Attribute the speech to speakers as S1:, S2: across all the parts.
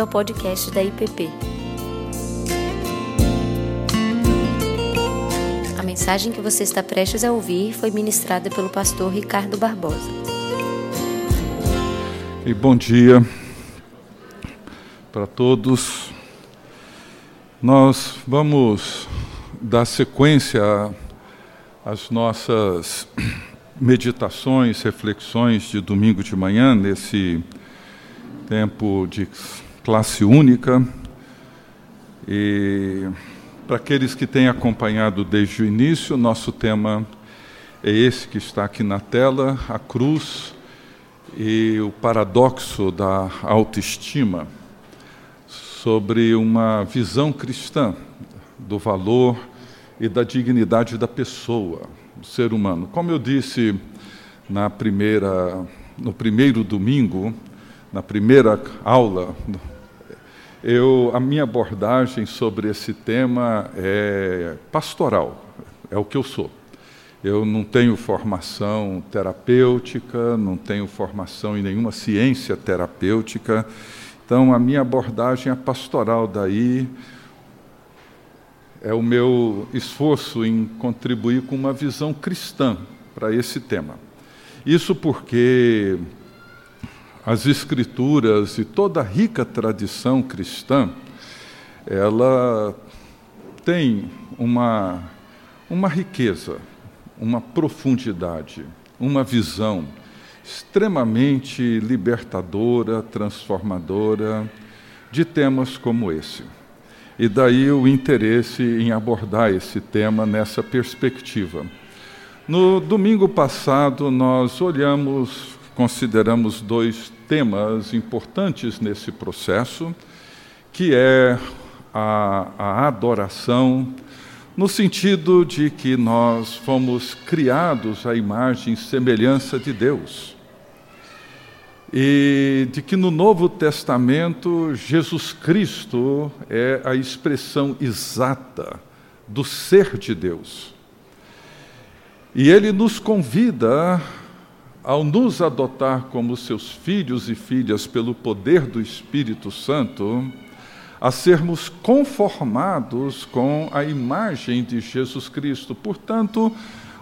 S1: bem-vindo ao podcast da IPP. A mensagem que você está prestes a ouvir foi ministrada pelo pastor Ricardo Barbosa.
S2: E bom dia para todos. Nós vamos dar sequência às nossas meditações, reflexões de domingo de manhã, nesse tempo de classe única. E para aqueles que têm acompanhado desde o início, nosso tema é esse que está aqui na tela: a cruz e o paradoxo da autoestima, sobre uma visão cristã do valor e da dignidade da pessoa, do ser humano. Como eu disse na primeira, no primeiro domingo, na primeira aula, eu, a minha abordagem sobre esse tema é pastoral, é o que eu sou. Eu não tenho formação terapêutica, não tenho formação em nenhuma ciência terapêutica, então a minha abordagem é pastoral, daí é o meu esforço em contribuir com uma visão cristã para esse tema. Isso porque as escrituras e toda a rica tradição cristã, ela tem uma, uma riqueza, uma profundidade, uma visão extremamente libertadora, transformadora de temas como esse. E daí o interesse em abordar esse tema nessa perspectiva. No domingo passado, nós olhamos consideramos dois temas importantes nesse processo, que é a, a adoração, no sentido de que nós fomos criados à imagem e semelhança de Deus. E de que no Novo Testamento Jesus Cristo é a expressão exata do ser de Deus. E ele nos convida ao nos adotar como seus filhos e filhas pelo poder do Espírito Santo, a sermos conformados com a imagem de Jesus Cristo. Portanto,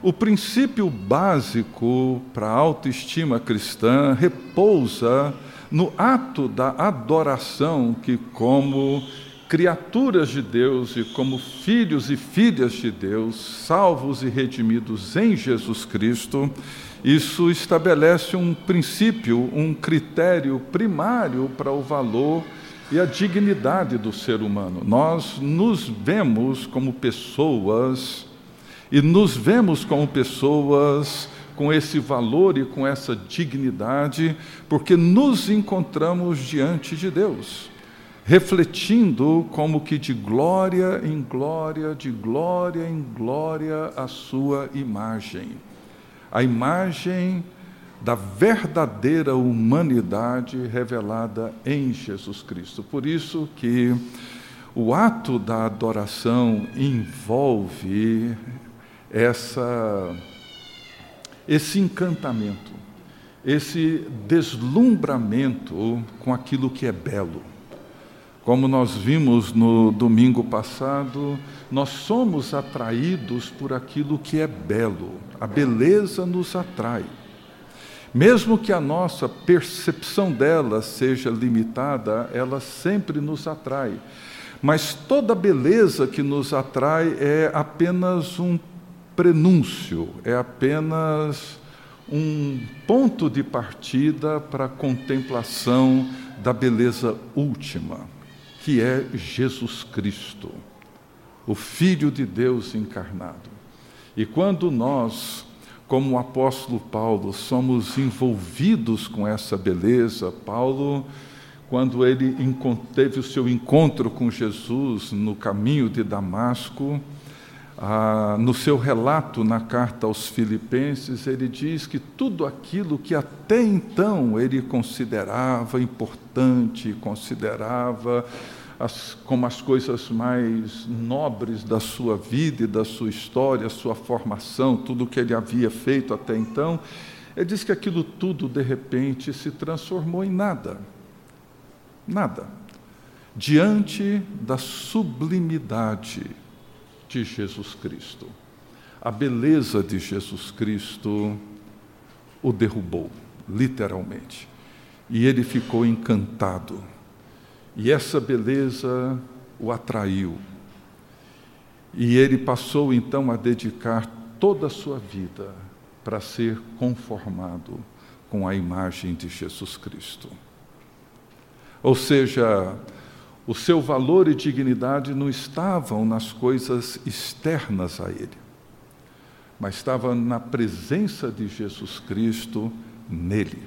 S2: o princípio básico para a autoestima cristã repousa no ato da adoração que, como criaturas de Deus e como filhos e filhas de Deus, salvos e redimidos em Jesus Cristo, isso estabelece um princípio, um critério primário para o valor e a dignidade do ser humano. Nós nos vemos como pessoas e nos vemos como pessoas com esse valor e com essa dignidade, porque nos encontramos diante de Deus, refletindo como que de glória em glória, de glória em glória a sua imagem a imagem da verdadeira humanidade revelada em Jesus Cristo. Por isso que o ato da adoração envolve essa esse encantamento, esse deslumbramento com aquilo que é belo. Como nós vimos no domingo passado, nós somos atraídos por aquilo que é belo. A beleza nos atrai. Mesmo que a nossa percepção dela seja limitada, ela sempre nos atrai. Mas toda beleza que nos atrai é apenas um prenúncio, é apenas um ponto de partida para a contemplação da beleza última que é Jesus Cristo, o Filho de Deus encarnado. E quando nós, como o apóstolo Paulo, somos envolvidos com essa beleza, Paulo, quando ele teve o seu encontro com Jesus no caminho de Damasco, ah, no seu relato na carta aos Filipenses, ele diz que tudo aquilo que até então ele considerava importante, considerava as, como as coisas mais nobres da sua vida e da sua história, sua formação, tudo o que ele havia feito até então, ele diz que aquilo tudo, de repente, se transformou em nada. Nada. diante da sublimidade de Jesus Cristo. A beleza de Jesus Cristo o derrubou, literalmente. E ele ficou encantado. E essa beleza o atraiu. E ele passou então a dedicar toda a sua vida para ser conformado com a imagem de Jesus Cristo. Ou seja, o seu valor e dignidade não estavam nas coisas externas a ele, mas estava na presença de Jesus Cristo nele.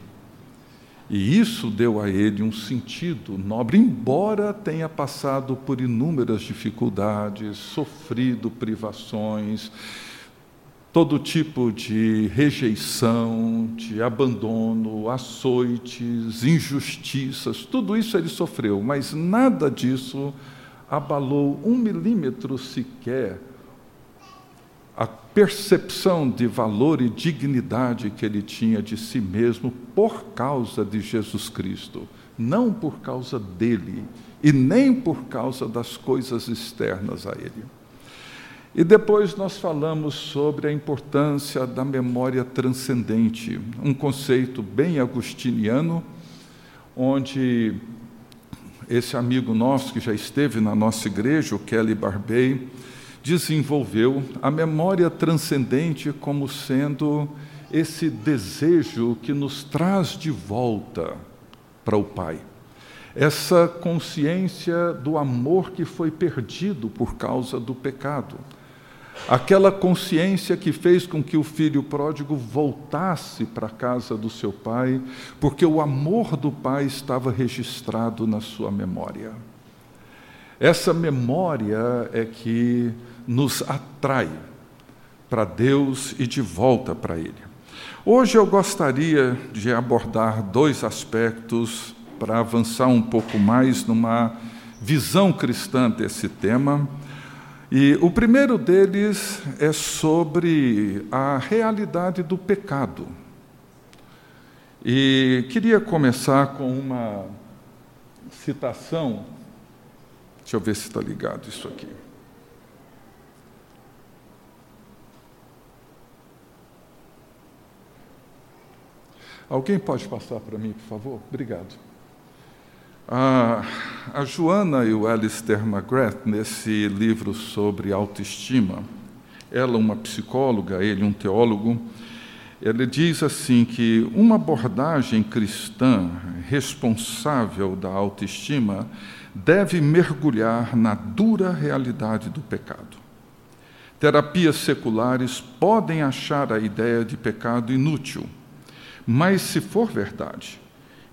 S2: E isso deu a ele um sentido nobre, embora tenha passado por inúmeras dificuldades, sofrido privações, todo tipo de rejeição, de abandono, açoites, injustiças, tudo isso ele sofreu, mas nada disso abalou um milímetro sequer a percepção de valor e dignidade que ele tinha de si mesmo por causa de Jesus Cristo, não por causa dele e nem por causa das coisas externas a ele. E depois nós falamos sobre a importância da memória transcendente, um conceito bem agustiniano, onde esse amigo nosso que já esteve na nossa igreja, o Kelly Barbey, desenvolveu a memória transcendente como sendo esse desejo que nos traz de volta para o Pai. Essa consciência do amor que foi perdido por causa do pecado. Aquela consciência que fez com que o filho pródigo voltasse para a casa do seu pai, porque o amor do pai estava registrado na sua memória. Essa memória é que nos atrai para Deus e de volta para Ele. Hoje eu gostaria de abordar dois aspectos para avançar um pouco mais numa visão cristã desse tema. E o primeiro deles é sobre a realidade do pecado. E queria começar com uma citação. Deixa eu ver se está ligado isso aqui. Alguém pode passar para mim, por favor? Obrigado. A, a Joana e o Alistair McGrath, nesse livro sobre autoestima, ela uma psicóloga, ele um teólogo, ele diz assim que uma abordagem cristã responsável da autoestima deve mergulhar na dura realidade do pecado. Terapias seculares podem achar a ideia de pecado inútil, mas, se for verdade,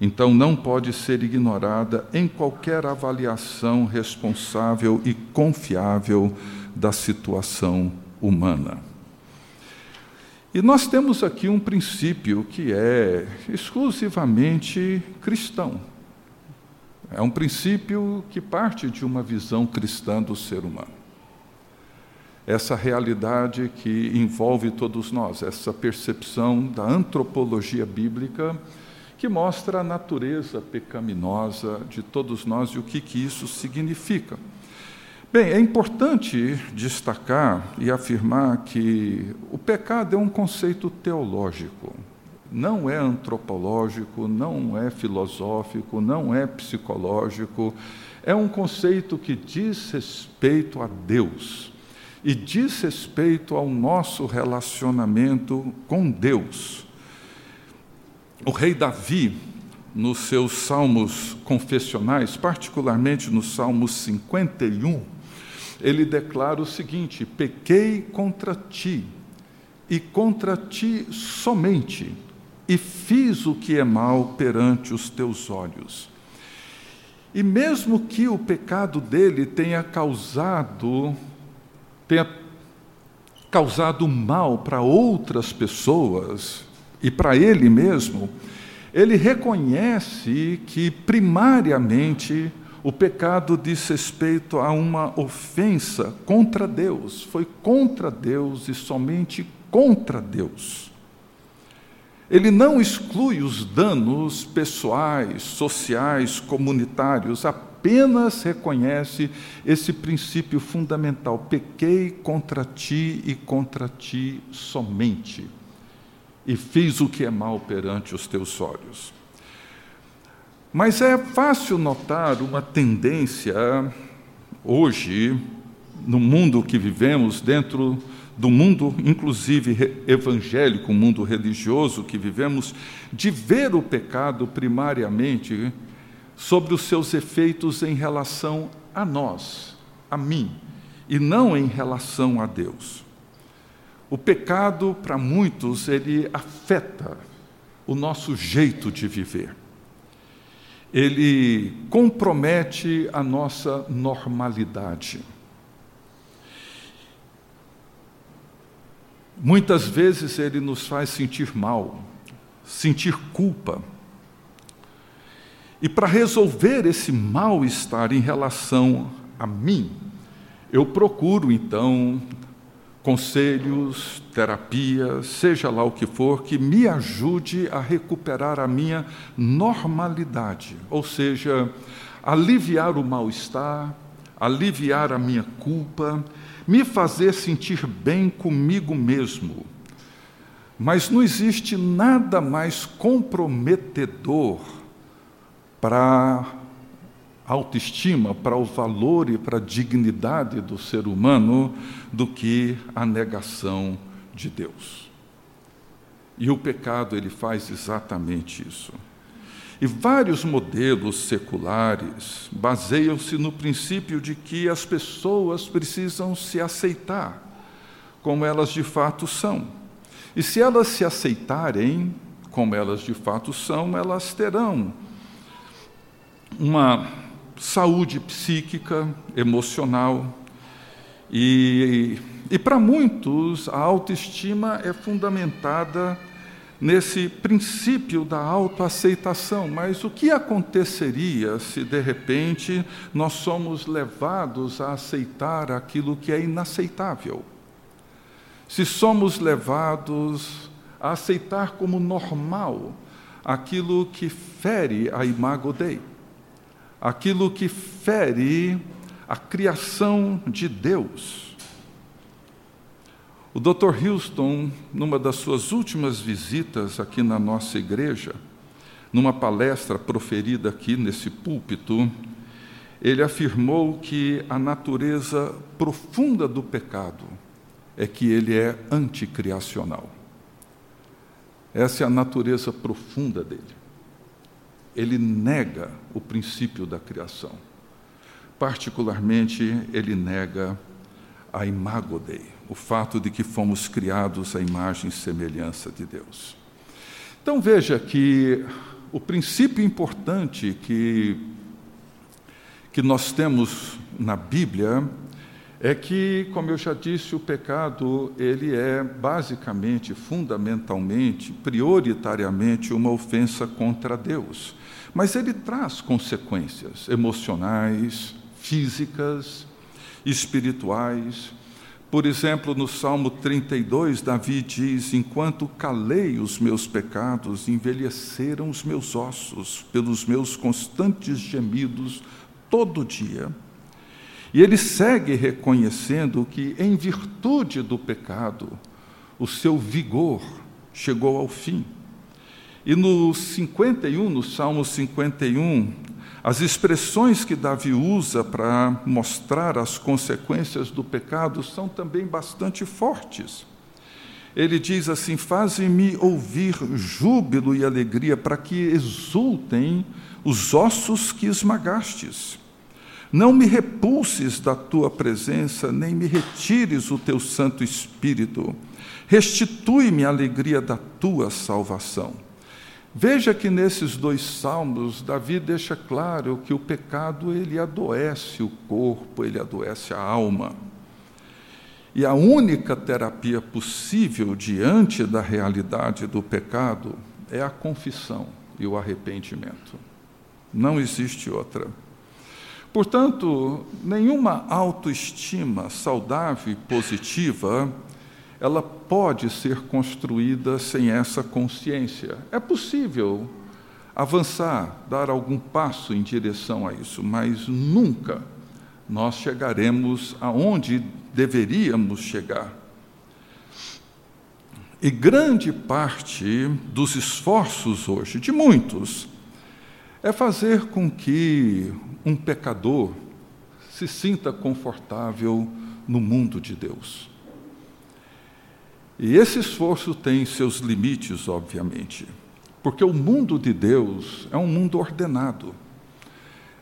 S2: então não pode ser ignorada em qualquer avaliação responsável e confiável da situação humana. E nós temos aqui um princípio que é exclusivamente cristão. É um princípio que parte de uma visão cristã do ser humano essa realidade que envolve todos nós, essa percepção da antropologia bíblica que mostra a natureza pecaminosa de todos nós e o que, que isso significa. Bem, é importante destacar e afirmar que o pecado é um conceito teológico, não é antropológico, não é filosófico, não é psicológico, é um conceito que diz respeito a Deus e diz respeito ao nosso relacionamento com Deus. O rei Davi, nos seus salmos confessionais, particularmente no Salmo 51, ele declara o seguinte: Pequei contra ti, e contra ti somente, e fiz o que é mal perante os teus olhos. E mesmo que o pecado dele tenha causado tenha causado mal para outras pessoas e para ele mesmo, ele reconhece que, primariamente, o pecado diz respeito a uma ofensa contra Deus, foi contra Deus e somente contra Deus. Ele não exclui os danos pessoais, sociais, comunitários, apenas reconhece esse princípio fundamental: pequei contra ti e contra ti somente, e fiz o que é mal perante os teus olhos. Mas é fácil notar uma tendência hoje, no mundo que vivemos, dentro do mundo, inclusive evangélico, mundo religioso que vivemos, de ver o pecado primariamente sobre os seus efeitos em relação a nós, a mim, e não em relação a Deus. O pecado, para muitos, ele afeta o nosso jeito de viver. Ele compromete a nossa normalidade. Muitas vezes ele nos faz sentir mal, sentir culpa. E para resolver esse mal-estar em relação a mim, eu procuro então conselhos, terapia, seja lá o que for, que me ajude a recuperar a minha normalidade, ou seja, aliviar o mal-estar, aliviar a minha culpa me fazer sentir bem comigo mesmo. Mas não existe nada mais comprometedor para autoestima, para o valor e para a dignidade do ser humano do que a negação de Deus. E o pecado ele faz exatamente isso. E vários modelos seculares baseiam-se no princípio de que as pessoas precisam se aceitar como elas de fato são. E se elas se aceitarem como elas de fato são, elas terão uma saúde psíquica, emocional. E, e para muitos, a autoestima é fundamentada nesse princípio da autoaceitação. Mas o que aconteceria se, de repente, nós somos levados a aceitar aquilo que é inaceitável? Se somos levados a aceitar como normal aquilo que fere a imago Dei, aquilo que fere a criação de Deus, o Dr. Houston, numa das suas últimas visitas aqui na nossa igreja, numa palestra proferida aqui nesse púlpito, ele afirmou que a natureza profunda do pecado é que ele é anticriacional. Essa é a natureza profunda dele. Ele nega o princípio da criação. Particularmente, ele nega a imago Dei o fato de que fomos criados à imagem e semelhança de Deus. Então veja que o princípio importante que, que nós temos na Bíblia é que, como eu já disse, o pecado ele é basicamente, fundamentalmente, prioritariamente uma ofensa contra Deus. Mas ele traz consequências emocionais, físicas, espirituais, por exemplo, no Salmo 32, Davi diz: Enquanto calei os meus pecados, envelheceram os meus ossos pelos meus constantes gemidos todo dia. E ele segue reconhecendo que, em virtude do pecado, o seu vigor chegou ao fim. E no 51, no Salmo 51, as expressões que Davi usa para mostrar as consequências do pecado são também bastante fortes. Ele diz assim: Faze-me ouvir júbilo e alegria, para que exultem os ossos que esmagastes. Não me repulses da tua presença, nem me retires o teu Santo Espírito. Restitui-me a alegria da tua salvação. Veja que nesses dois salmos, Davi deixa claro que o pecado ele adoece o corpo, ele adoece a alma. E a única terapia possível diante da realidade do pecado é a confissão e o arrependimento. Não existe outra. Portanto, nenhuma autoestima saudável e positiva ela pode ser construída sem essa consciência. É possível avançar, dar algum passo em direção a isso, mas nunca nós chegaremos aonde deveríamos chegar. E grande parte dos esforços hoje, de muitos, é fazer com que um pecador se sinta confortável no mundo de Deus. E esse esforço tem seus limites, obviamente, porque o mundo de Deus é um mundo ordenado.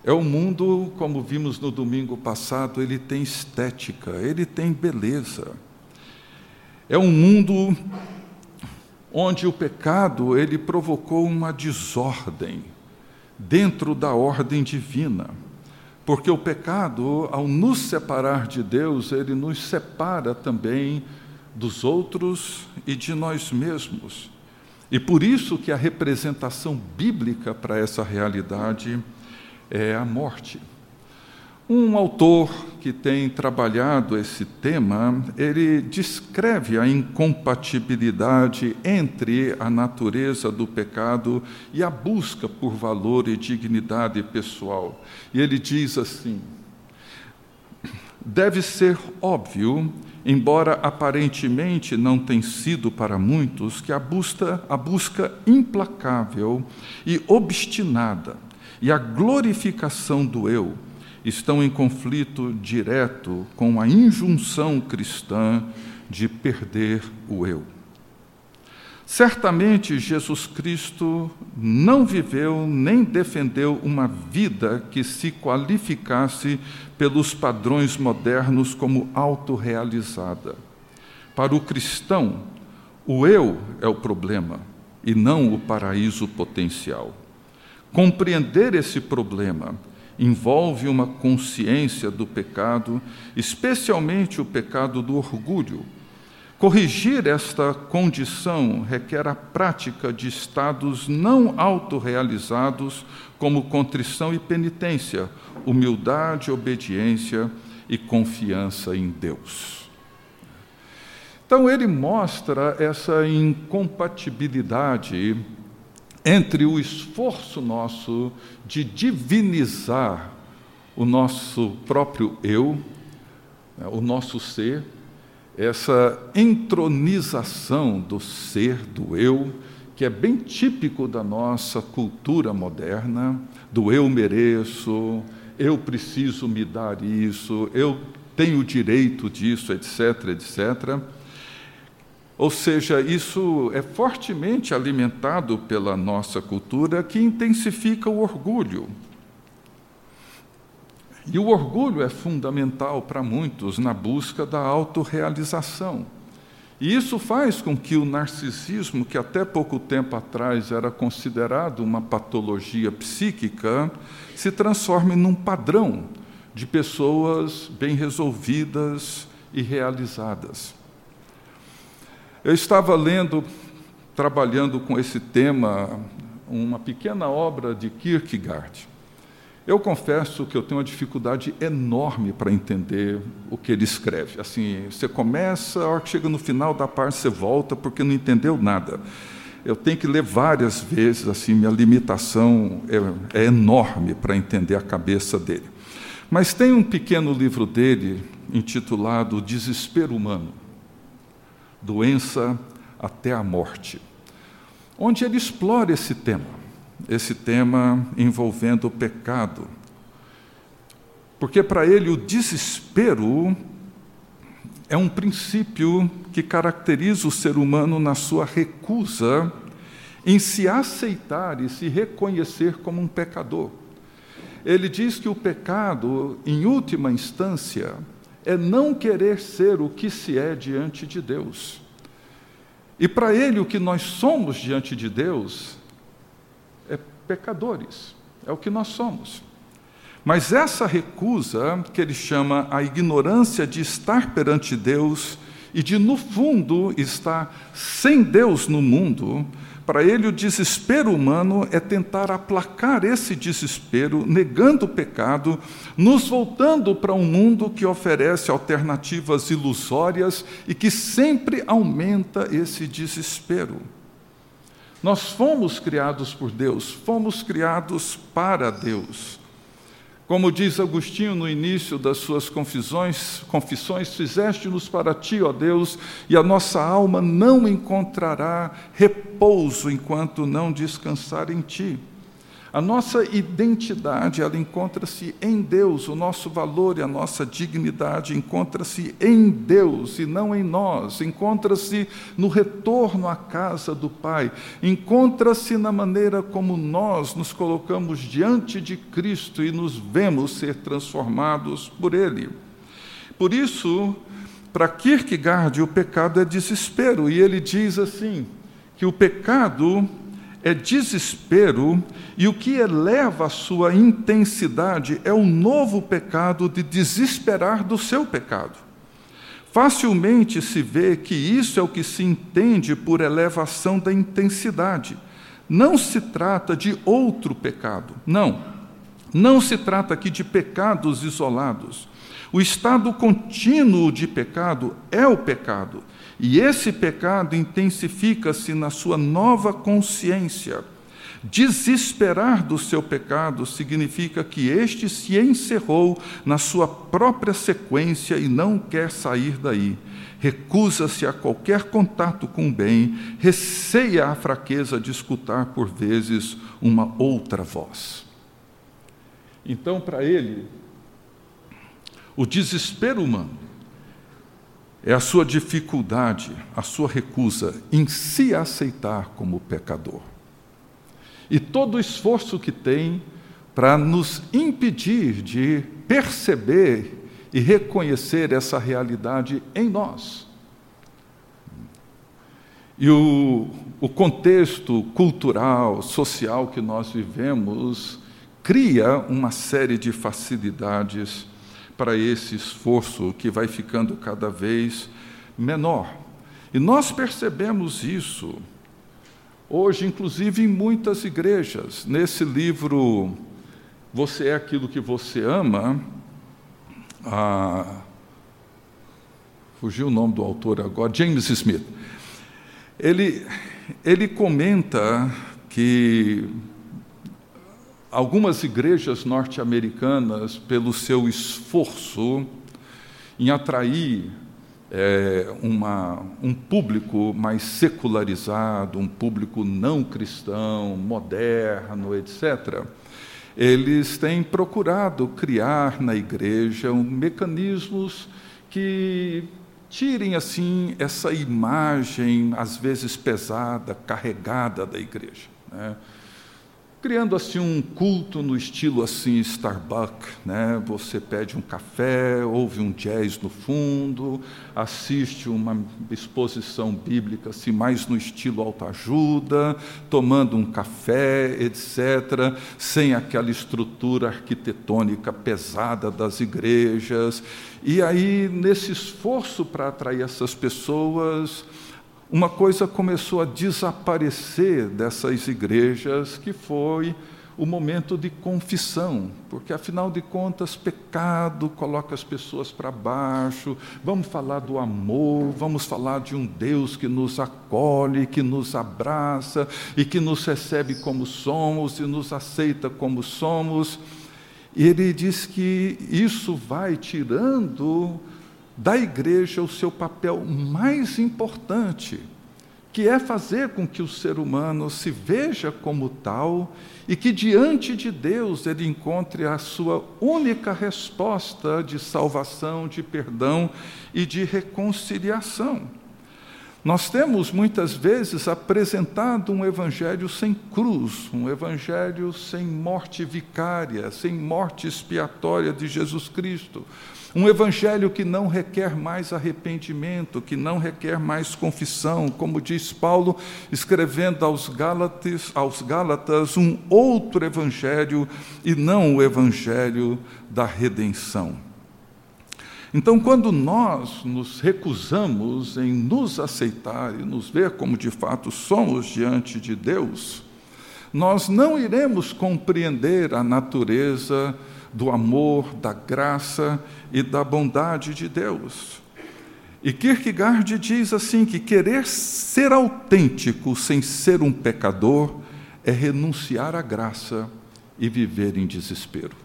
S2: É um mundo, como vimos no domingo passado, ele tem estética, ele tem beleza. É um mundo onde o pecado ele provocou uma desordem dentro da ordem divina. Porque o pecado, ao nos separar de Deus, ele nos separa também dos outros e de nós mesmos. E por isso que a representação bíblica para essa realidade é a morte. Um autor que tem trabalhado esse tema, ele descreve a incompatibilidade entre a natureza do pecado e a busca por valor e dignidade pessoal. E ele diz assim: deve ser óbvio, embora aparentemente não tenha sido para muitos, que a busca, a busca implacável e obstinada e a glorificação do eu estão em conflito direto com a injunção cristã de perder o eu. Certamente Jesus Cristo não viveu nem defendeu uma vida que se qualificasse pelos padrões modernos como autorrealizada. Para o cristão, o eu é o problema e não o paraíso potencial. Compreender esse problema envolve uma consciência do pecado, especialmente o pecado do orgulho. Corrigir esta condição requer a prática de estados não autorrealizados, como contrição e penitência, humildade, obediência e confianncia em Deus. Então, ele mostra essa incompatibilidade entre o esforço nosso de divinizar o nosso próprio eu, né, o nosso ser, essa entronização do ser, do eu, que é bem típico da nossa cultura moderna, do eu mereço, eu preciso me dar isso, eu tenho direito disso, etc., etc. Ou seja, isso é fortemente alimentado pela nossa cultura que intensifica o orgulho. E o orgulho é fundamental para muitos na busca da autorrealização. E isso faz com que o narcisismo, que até pouco tempo atrás era considerado uma patologia psíquica, se transforme num padrão de pessoas bem resolvidas e realizadas. Eu estava lendo, trabalhando com esse tema, uma pequena obra de Kierkegaard. Eu confesso que eu tenho uma dificuldade enorme para entender o que ele escreve. Assim, você começa, a hora que chega no final da parte, você volta porque não entendeu nada. Eu tenho que ler várias vezes, assim, minha limitação é, é enorme para entender a cabeça dele. Mas tem um pequeno livro dele intitulado Desespero Humano doença até a morte, onde ele explora esse tema, esse tema envolvendo o pecado. Porque para ele o desespero é um princípio que caracteriza o ser humano na sua recusa em se aceitar e se reconhecer como um pecador. Ele diz que o pecado, em última instância, é não querer ser o que se é diante de Deus. E para ele, o que nós somos diante de Deus pecadores, é o que nós somos. Mas essa recusa, que ele chama a ignorância de estar perante Deus e de, no fundo, estar sem Deus no mundo, para ele, o desespero humano é tentar aplacar esse desespero, negando o pecado, nos voltando para um mundo que oferece alternativas ilusórias e que sempre aumenta esse desespero. Nós fomos criados por Deus, fomos criados para Deus. Como diz Agostinho no início das suas confissões, confissões fizeste-nos para ti, ó Deus, e a nossa alma não encontrará repouso enquanto não descansar em ti. A nossa identidade, ela encontra-se em Deus, o nosso valor e a nossa dignidade encontra-se em Deus e não em nós, encontra-se no retorno à casa do Pai, encontra-se na maneira como nós nos colocamos diante de Cristo e nos vemos ser transformados por Ele. Por isso, para Kierkegaard, o pecado é desespero, e ele diz assim: que o pecado é desespero, e o que eleva a sua intensidade é o novo pecado de desesperar do seu pecado. Facilmente se vê que isso é o que se entende por elevação da intensidade. Não se trata de outro pecado, não. Não se trata aqui de pecados isolados. O estado contínuo de pecado é o pecado e esse pecado intensifica-se na sua nova consciência. Desesperar do seu pecado significa que este se encerrou na sua própria sequência e não quer sair daí. Recusa-se a qualquer contato com o bem, receia a fraqueza de escutar por vezes uma outra voz. Então, para ele, o desespero humano é a sua dificuldade, a sua recusa em se aceitar como pecador. E todo o esforço que tem para nos impedir de perceber e reconhecer essa realidade em nós. E o, o contexto cultural, social que nós vivemos cria uma série de facilidades para esse esforço que vai ficando cada vez menor. E nós percebemos isso hoje, inclusive em muitas igrejas. Nesse livro, Você é aquilo que você ama, fugiu o nome do autor agora, James Smith. Ele, ele comenta que algumas igrejas norte-americanas, pelo seu esforço em atrair é, uma, um público mais secularizado, um público não cristão, moderno, etc., eles têm procurado criar na igreja um, mecanismos que tirem assim essa imagem às vezes pesada, carregada da igreja. Né? Criando assim um culto no estilo assim Starbucks, né? Você pede um café, ouve um jazz no fundo, assiste uma exposição bíblica assim mais no estilo autoajuda, tomando um café, etc, sem aquela estrutura arquitetônica pesada das igrejas. E aí nesse esforço para atrair essas pessoas, uma coisa começou a desaparecer dessas igrejas, que foi o momento de confissão, porque afinal de contas, pecado coloca as pessoas para baixo. Vamos falar do amor, vamos falar de um Deus que nos acolhe, que nos abraça e que nos recebe como somos e nos aceita como somos. E ele diz que isso vai tirando da igreja o seu papel mais importante, que é fazer com que o ser humano se veja como tal e que diante de Deus ele encontre a sua única resposta de salvação, de perdão e de reconciliação. Nós temos muitas vezes apresentado um evangelho sem cruz, um evangelho sem morte vicária, sem morte expiatória de Jesus Cristo, um evangelho que não requer mais arrependimento, que não requer mais confissão, como diz Paulo, escrevendo aos Gálatas, aos Gálatas um outro evangelho e não o evangelho da redenção. Então, quando nós nos recusamos em nos aceitar e nos ver como de fato somos diante de Deus, nós não iremos compreender a natureza do amor, da graça e da bondade de Deus. E Kierkegaard diz assim que querer ser autêntico sem ser um pecador é renunciar à graça e viver em desespero.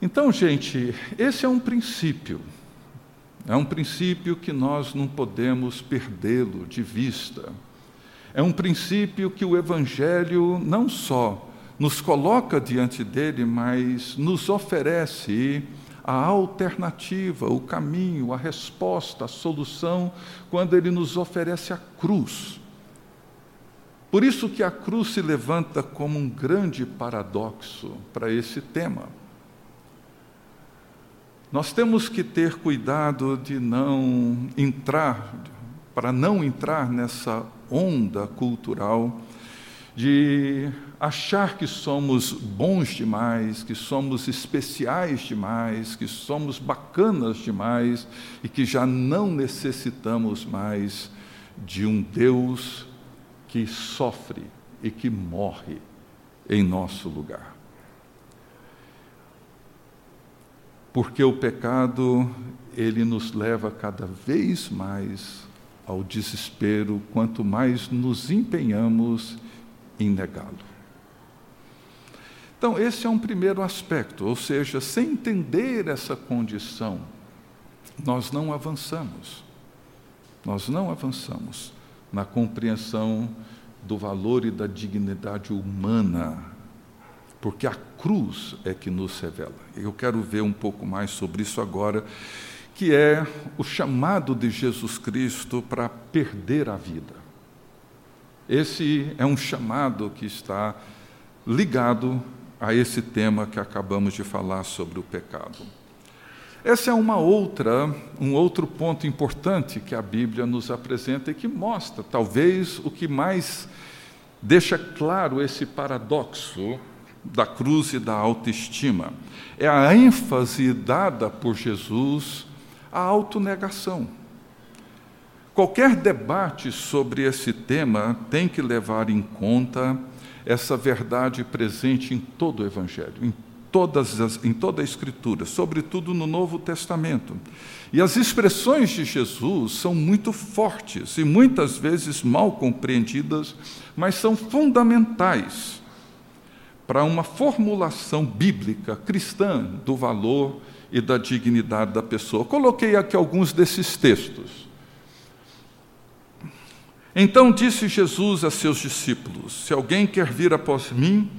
S2: Então, gente, esse é um princípio. É um princípio que nós não podemos perdê-lo de vista. É um princípio que o Evangelho não só nos coloca diante dele, mas nos oferece a alternativa, o caminho, a resposta, a solução, quando ele nos oferece a cruz. Por isso que a cruz se levanta como um grande paradoxo para esse tema. Nós temos que ter cuidado de não entrar, para não entrar nessa onda cultural de achar que somos bons demais, que somos especiais demais, que somos bacanas demais e que já não necessitamos mais de um Deus que sofre e que morre em nosso lugar. Porque o pecado, ele nos leva cada vez mais ao desespero, quanto mais nos empenhamos em negá-lo. Então, esse é um primeiro aspecto, ou seja, sem entender essa condição, nós não avançamos. Nós não avançamos na compreensão do valor e da dignidade humana, porque a cruz é que nos revela. Eu quero ver um pouco mais sobre isso agora, que é o chamado de Jesus Cristo para perder a vida. Esse é um chamado que está ligado a esse tema que acabamos de falar sobre o pecado. Essa é uma outra, um outro ponto importante que a Bíblia nos apresenta e que mostra, talvez, o que mais deixa claro esse paradoxo da cruz e da autoestima. É a ênfase dada por Jesus à autonegação. Qualquer debate sobre esse tema tem que levar em conta essa verdade presente em todo o Evangelho, em, todas as, em toda a Escritura, sobretudo no Novo Testamento. E as expressões de Jesus são muito fortes e muitas vezes mal compreendidas, mas são fundamentais para uma formulação bíblica cristã do valor e da dignidade da pessoa. Coloquei aqui alguns desses textos. Então disse Jesus a seus discípulos: Se alguém quer vir após mim,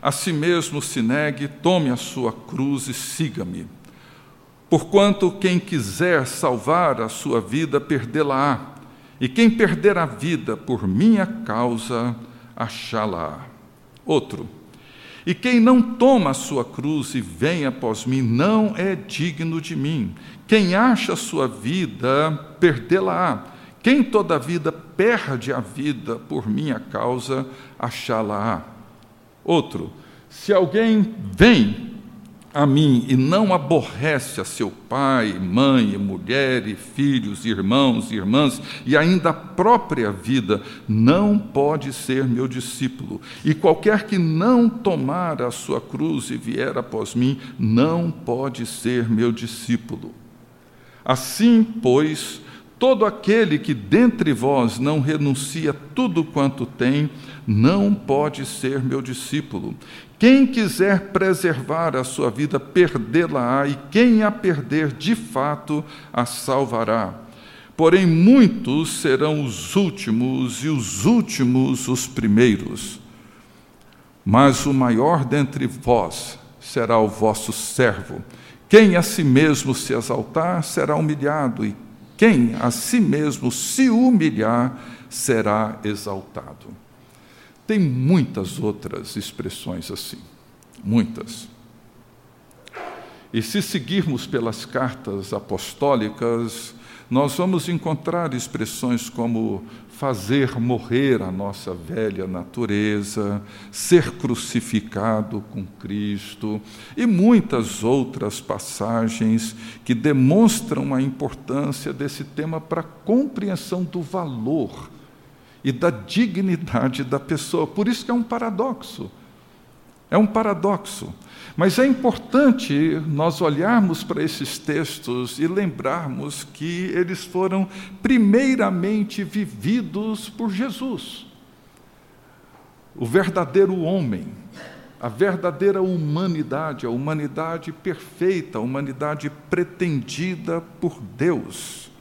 S2: a si mesmo se negue, tome a sua cruz e siga-me. Porquanto quem quiser salvar a sua vida, perdê-la-á, e quem perder a vida por minha causa, achá-la-á. Outro. E quem não toma a sua cruz e vem após mim, não é digno de mim. Quem acha a sua vida, perdê-la-á quem toda vida perde a vida por minha causa, achá-la-á. Outro, se alguém vem a mim e não aborrece a seu pai, mãe, mulher, e filhos, irmãos, irmãs e ainda a própria vida, não pode ser meu discípulo. E qualquer que não tomar a sua cruz e vier após mim, não pode ser meu discípulo. Assim, pois, Todo aquele que dentre vós não renuncia tudo quanto tem, não pode ser meu discípulo. Quem quiser preservar a sua vida, perdê-la-á, e quem a perder, de fato, a salvará. Porém, muitos serão os últimos, e os últimos os primeiros. Mas o maior dentre vós será o vosso servo. Quem a si mesmo se exaltar será humilhado, e quem a si mesmo se humilhar será exaltado. Tem muitas outras expressões assim, muitas. E se seguirmos pelas cartas apostólicas, nós vamos encontrar expressões como fazer morrer a nossa velha natureza, ser crucificado com Cristo e muitas outras passagens que demonstram a importância desse tema para a compreensão do valor e da dignidade da pessoa. Por isso que é um paradoxo. É um paradoxo. Mas é importante nós olharmos para esses textos e lembrarmos que eles foram primeiramente vividos por Jesus, o verdadeiro homem, a verdadeira humanidade, a humanidade perfeita, a humanidade pretendida por Deus.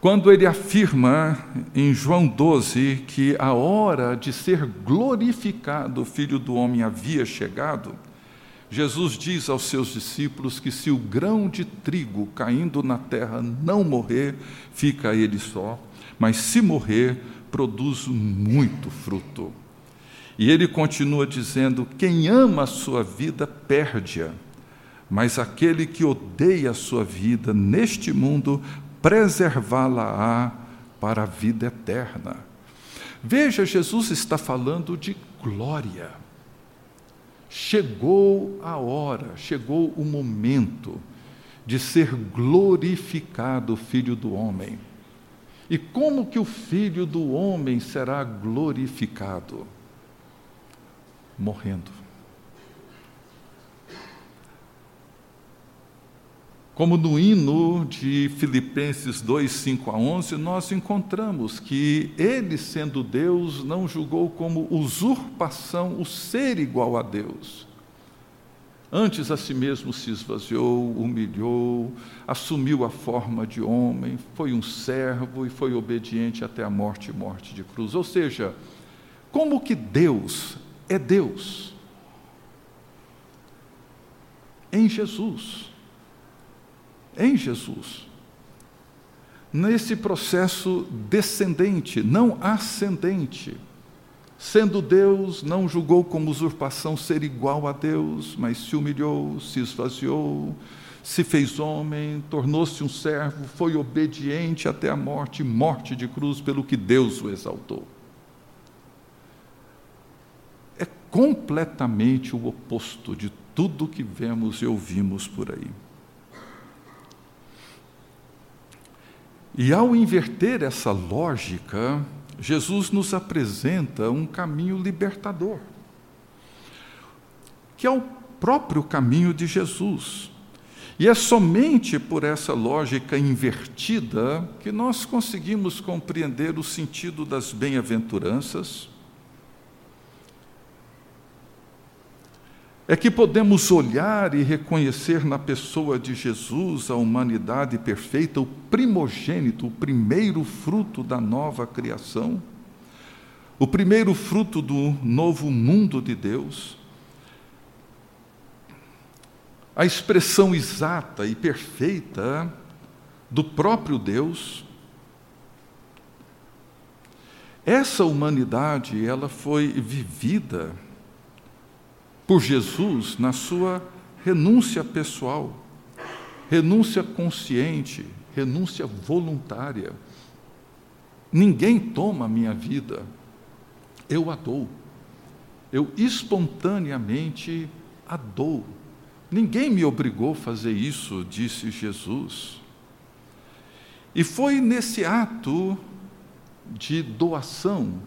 S2: Quando ele afirma em João 12 que a hora de ser glorificado o Filho do Homem havia chegado, Jesus diz aos seus discípulos que se o grão de trigo caindo na terra não morrer, fica ele só, mas se morrer, produz muito fruto. E ele continua dizendo: quem ama a sua vida perde-a, mas aquele que odeia a sua vida neste mundo preservá-la-á para a vida eterna. Veja, Jesus está falando de glória. Chegou a hora, chegou o momento de ser glorificado o Filho do Homem. E como que o Filho do Homem será glorificado? Morrendo. Como no hino de Filipenses 2, 5 a 11, nós encontramos que ele, sendo Deus, não julgou como usurpação o ser igual a Deus. Antes a si mesmo se esvaziou, humilhou, assumiu a forma de homem, foi um servo e foi obediente até a morte e morte de cruz. Ou seja, como que Deus é Deus? Em Jesus em Jesus. Nesse processo descendente, não ascendente. Sendo Deus, não julgou como usurpação ser igual a Deus, mas se humilhou, se esvaziou, se fez homem, tornou-se um servo, foi obediente até a morte morte de cruz, pelo que Deus o exaltou. É completamente o oposto de tudo que vemos e ouvimos por aí. E ao inverter essa lógica, Jesus nos apresenta um caminho libertador, que é o próprio caminho de Jesus. E é somente por essa lógica invertida que nós conseguimos compreender o sentido das bem-aventuranças, é que podemos olhar e reconhecer na pessoa de Jesus a humanidade perfeita, o primogênito, o primeiro fruto da nova criação, o primeiro fruto do novo mundo de Deus, a expressão exata e perfeita do próprio Deus. Essa humanidade, ela foi vivida por Jesus na sua renúncia pessoal, renúncia consciente, renúncia voluntária. Ninguém toma a minha vida, eu a dou. Eu espontaneamente a dou. Ninguém me obrigou a fazer isso, disse Jesus. E foi nesse ato de doação,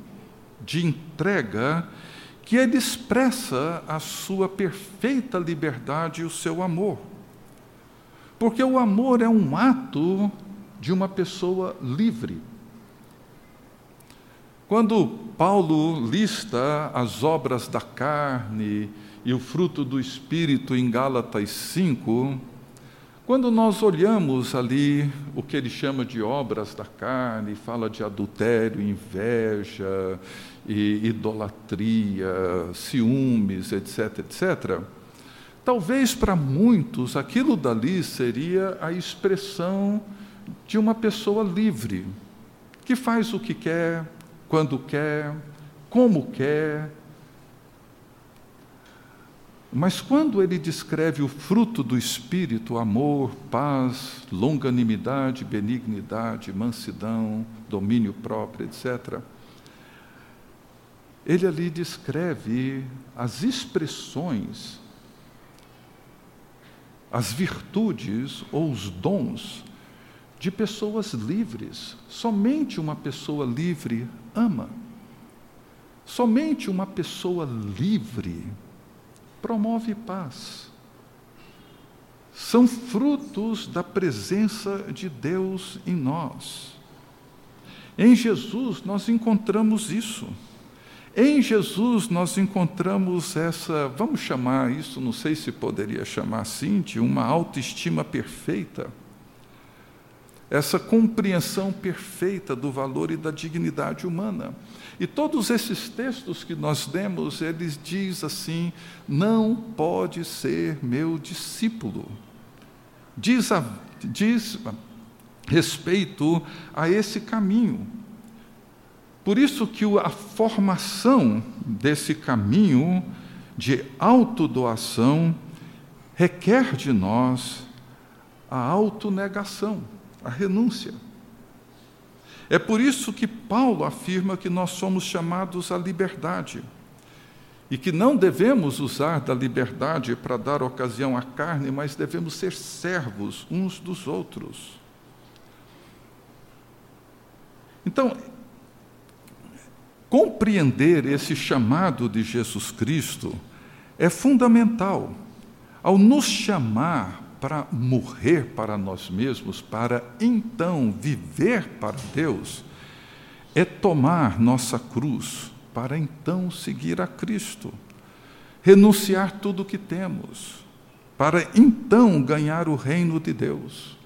S2: de entrega, que ele expressa a sua perfeita liberdade e o seu amor. Porque o amor é um ato de uma pessoa livre. Quando Paulo lista as obras da carne e o fruto do espírito em Gálatas 5, quando nós olhamos ali o que ele chama de obras da carne, fala de adultério, inveja, idolatria, ciúmes, etc., etc., talvez para muitos aquilo dali seria a expressão de uma pessoa livre, que faz o que quer, quando quer, como quer. Mas quando ele descreve o fruto do Espírito, amor, paz, longanimidade, benignidade, mansidão, domínio próprio, etc., ele ali descreve as expressões, as virtudes ou os dons de pessoas livres. Somente uma pessoa livre ama. Somente uma pessoa livre promove paz. São frutos da presença de Deus em nós. Em Jesus nós encontramos isso. Em Jesus nós encontramos essa, vamos chamar isso, não sei se poderia chamar assim, de uma autoestima perfeita. Essa compreensão perfeita do valor e da dignidade humana. E todos esses textos que nós lemos, eles diz assim: não pode ser meu discípulo. Diz, a, diz respeito a esse caminho. Por isso que a formação desse caminho de autodoação requer de nós a autonegação, a renúncia. É por isso que Paulo afirma que nós somos chamados à liberdade e que não devemos usar da liberdade para dar ocasião à carne, mas devemos ser servos uns dos outros. Então, Compreender esse chamado de Jesus Cristo é fundamental. Ao nos chamar para morrer para nós mesmos, para então viver para Deus, é tomar nossa cruz para então seguir a Cristo, renunciar tudo o que temos, para então ganhar o reino de Deus.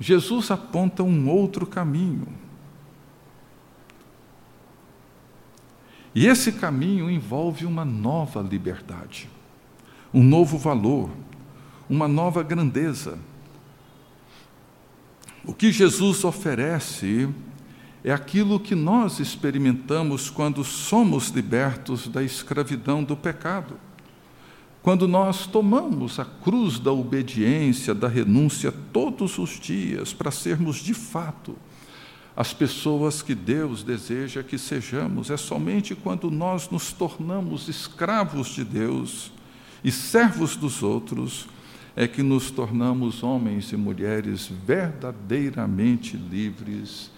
S2: Jesus aponta um outro caminho E esse caminho envolve uma nova liberdade, um novo valor, uma nova grandeza. O que Jesus oferece é aquilo que nós experimentamos quando somos libertos da escravidão do pecado. Quando nós tomamos a cruz da obediência, da renúncia todos os dias para sermos de fato as pessoas que Deus deseja que sejamos. É somente quando nós nos tornamos escravos de Deus e servos dos outros é que nos tornamos homens e mulheres verdadeiramente livres,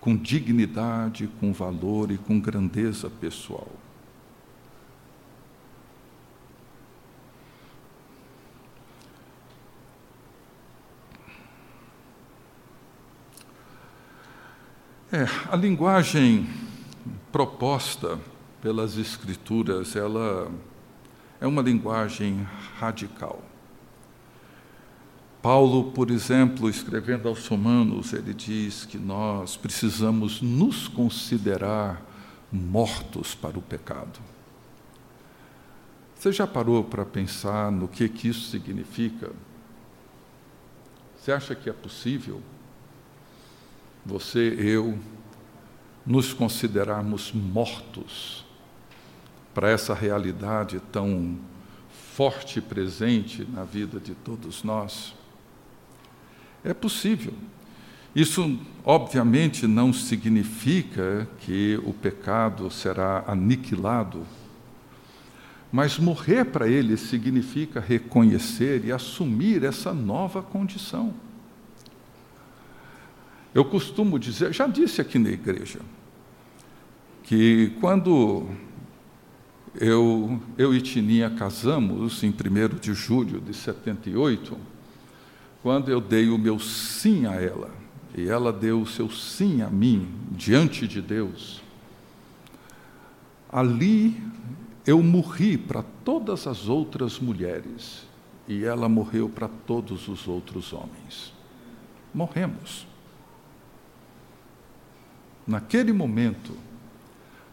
S2: com dignidade, com valor e com grandeza pessoal. É, a linguagem proposta pelas Escrituras, ela é uma linguagem radical. Paulo, por exemplo, escrevendo aos Romanos, ele diz que nós precisamos nos considerar mortos para o pecado. Você já parou para pensar no que, que isso significa? Você acha que é possível? você, eu, nos considerarmos mortos para essa realidade tão forte e presente na vida de todos nós? É possível. Isso, obviamente, não significa que o pecado será aniquilado, mas morrer para ele significa reconhecer e assumir essa nova condição. Eu costumo dizer, já disse aqui na igreja, que quando eu, eu e Tininha casamos, em 1 de julho de 78, quando eu dei o meu sim a ela, e ela deu o seu sim a mim, diante de Deus, ali eu morri para todas as outras mulheres, e ela morreu para todos os outros homens. Morremos. Naquele momento,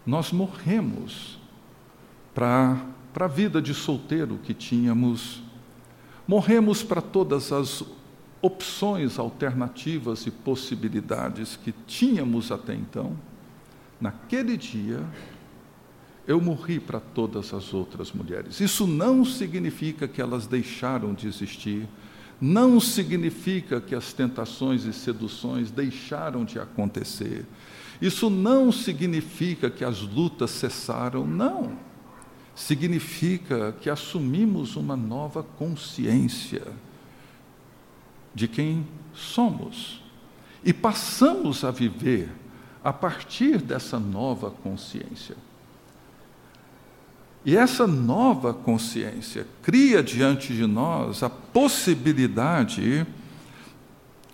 S2: nós morremos para a vida de solteiro que tínhamos, morremos para todas as opções alternativas e possibilidades que tínhamos até então. Naquele dia, eu morri para todas as outras mulheres. Isso não significa que elas deixaram de existir, não significa que as tentações e seduções deixaram de acontecer. Isso não significa que as lutas cessaram, não. Significa que assumimos uma nova consciência de quem somos e passamos a viver a partir dessa nova consciência. E essa nova consciência cria diante de nós a possibilidade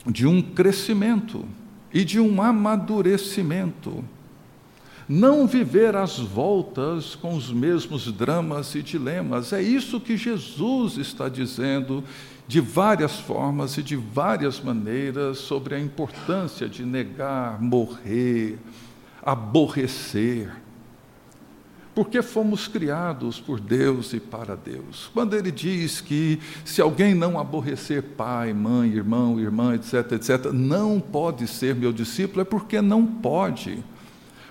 S2: de um crescimento e de um amadurecimento. Não viver às voltas com os mesmos dramas e dilemas. É isso que Jesus está dizendo de várias formas e de várias maneiras sobre a importância de negar, morrer, aborrecer. Porque fomos criados por Deus e para Deus. Quando ele diz que se alguém não aborrecer pai, mãe, irmão, irmã, etc., etc., não pode ser meu discípulo, é porque não pode.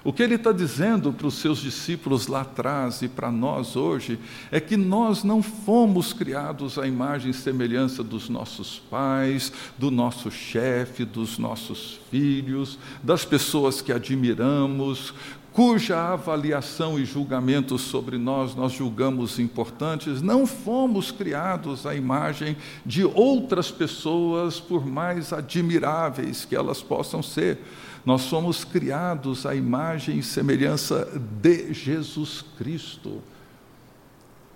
S2: O que ele está dizendo para os seus discípulos lá atrás e para nós hoje é que nós não fomos criados à imagem e semelhança dos nossos pais, do nosso chefe, dos nossos filhos, das pessoas que admiramos, cuja avaliação e julgamento sobre nós nós julgamos importantes, não fomos criados à imagem de outras pessoas, por mais admiráveis que elas possam ser. Nós somos criados à imagem e semelhança de Jesus Cristo.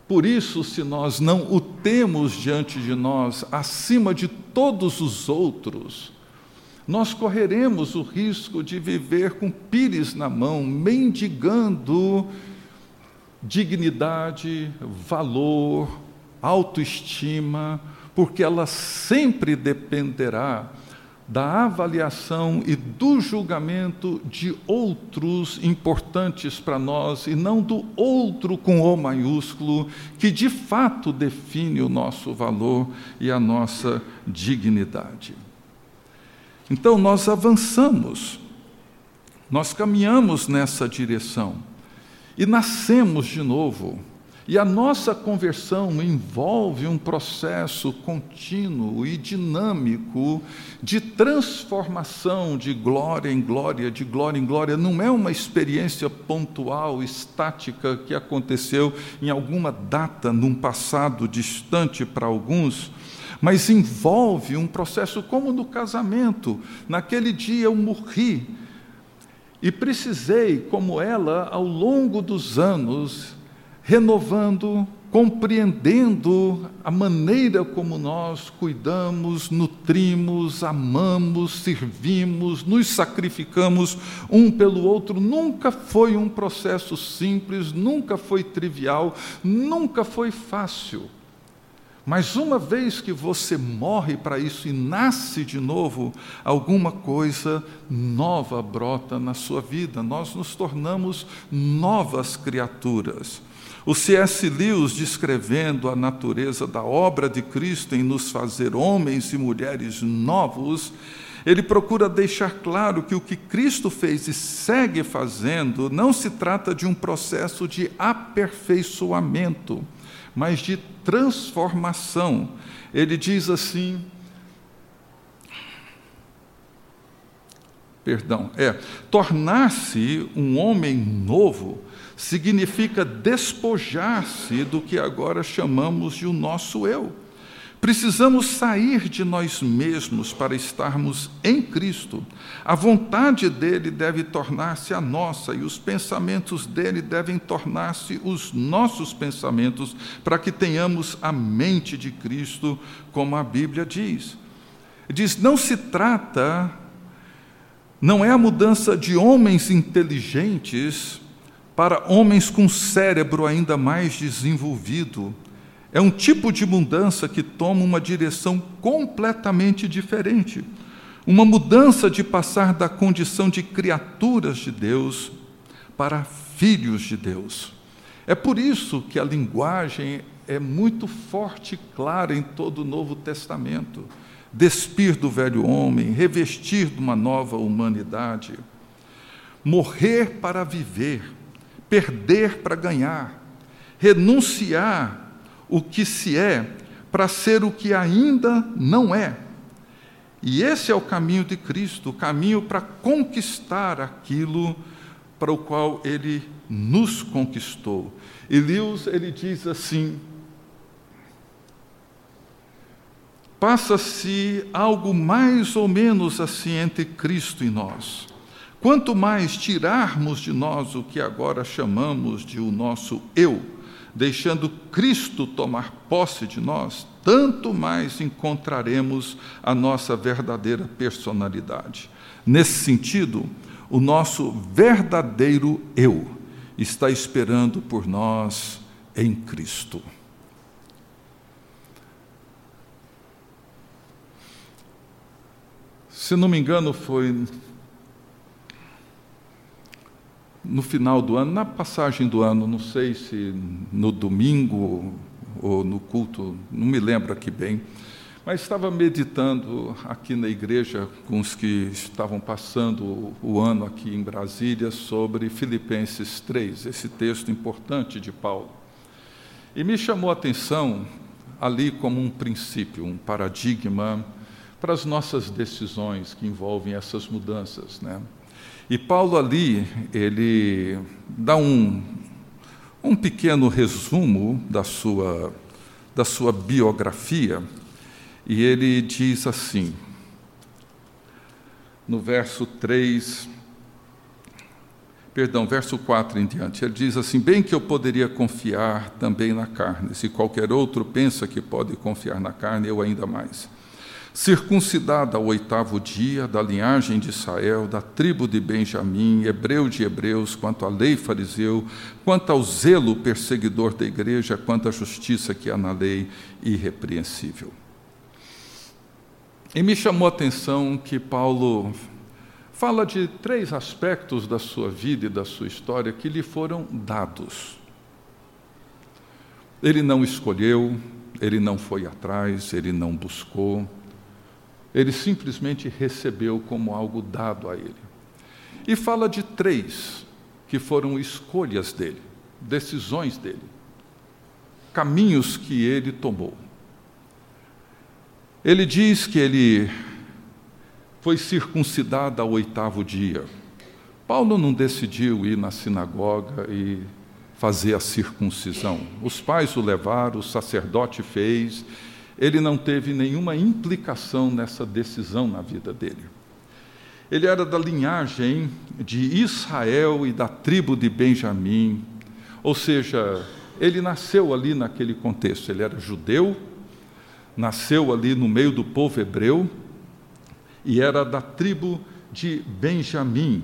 S2: Por isso, se nós não o temos diante de nós acima de todos os outros, nós correremos o risco de viver com pires na mão, mendigando dignidade, valor, autoestima, porque ela sempre dependerá da avaliação e do julgamento de outros importantes para nós e não do outro com O maiúsculo, que de fato define o nosso valor e a nossa dignidade. Então nós avançamos, nós caminhamos nessa direção e nascemos de novo e a nossa conversão envolve um processo contínuo e dinâmico de transformação de glória em glória, de glória em glória. Não é uma experiência pontual, estática, que aconteceu em alguma data, num passado distante para alguns mas envolve um processo como no casamento. Naquele dia eu morri e precisei, como ela, ao longo dos anos, renovando, compreendendo a maneira como nós cuidamos, nutrimos, amamos, servimos, nos sacrificamos um pelo outro. Nunca foi um processo simples, nunca foi trivial, nunca foi fácil. Mas uma vez que você morre para isso e nasce de novo, alguma coisa nova brota na sua vida, nós nos tornamos novas criaturas. O C.S. Lewis, descrevendo a natureza da obra de Cristo em nos fazer homens e mulheres novos, ele procura deixar claro que o que Cristo fez e segue fazendo não se trata de um processo de aperfeiçoamento, mas de transformação. Ele diz assim: perdão, é tornar-se um homem novo significa despojar-se do que agora chamamos de o nosso eu. Precisamos sair de nós mesmos para estarmos em Cristo. A vontade dele deve tornar-se a nossa e os pensamentos dele devem tornar-se os nossos pensamentos, para que tenhamos a mente de Cristo, como a Bíblia diz. Diz: não se trata, não é a mudança de homens inteligentes para homens com cérebro ainda mais desenvolvido. É um tipo de mudança que toma uma direção completamente diferente. Uma mudança de passar da condição de criaturas de Deus para filhos de Deus. É por isso que a linguagem é muito forte e clara em todo o Novo Testamento. Despir do velho homem, revestir de uma nova humanidade, morrer para viver, perder para ganhar, renunciar o que se é para ser o que ainda não é. E esse é o caminho de Cristo, o caminho para conquistar aquilo para o qual ele nos conquistou. E Lewis ele diz assim: passa-se algo mais ou menos assim entre Cristo e nós. Quanto mais tirarmos de nós o que agora chamamos de o nosso eu, deixando Cristo tomar posse de nós, tanto mais encontraremos a nossa verdadeira personalidade. Nesse sentido, o nosso verdadeiro eu está esperando por nós em Cristo. Se não me engano, foi no final do ano, na passagem do ano, não sei se no domingo ou no culto, não me lembro aqui bem, mas estava meditando aqui na igreja com os que estavam passando o ano aqui em Brasília sobre Filipenses 3, esse texto importante de Paulo. E me chamou a atenção ali como um princípio, um paradigma para as nossas decisões que envolvem essas mudanças, né? E Paulo ali, ele dá um, um pequeno resumo da sua, da sua biografia, e ele diz assim, no verso 3, perdão, verso 4 em diante, ele diz assim: Bem que eu poderia confiar também na carne, se qualquer outro pensa que pode confiar na carne, eu ainda mais circuncidada ao oitavo dia, da linhagem de Israel, da tribo de Benjamim, hebreu de hebreus, quanto à lei fariseu, quanto ao zelo perseguidor da igreja, quanto à justiça que há na lei, irrepreensível. E me chamou a atenção que Paulo fala de três aspectos da sua vida e da sua história que lhe foram dados. Ele não escolheu, ele não foi atrás, ele não buscou, ele simplesmente recebeu como algo dado a ele. E fala de três que foram escolhas dele, decisões dele, caminhos que ele tomou. Ele diz que ele foi circuncidado ao oitavo dia. Paulo não decidiu ir na sinagoga e fazer a circuncisão. Os pais o levaram, o sacerdote fez, ele não teve nenhuma implicação nessa decisão na vida dele. Ele era da linhagem de Israel e da tribo de Benjamim, ou seja, ele nasceu ali naquele contexto. Ele era judeu, nasceu ali no meio do povo hebreu e era da tribo de Benjamim.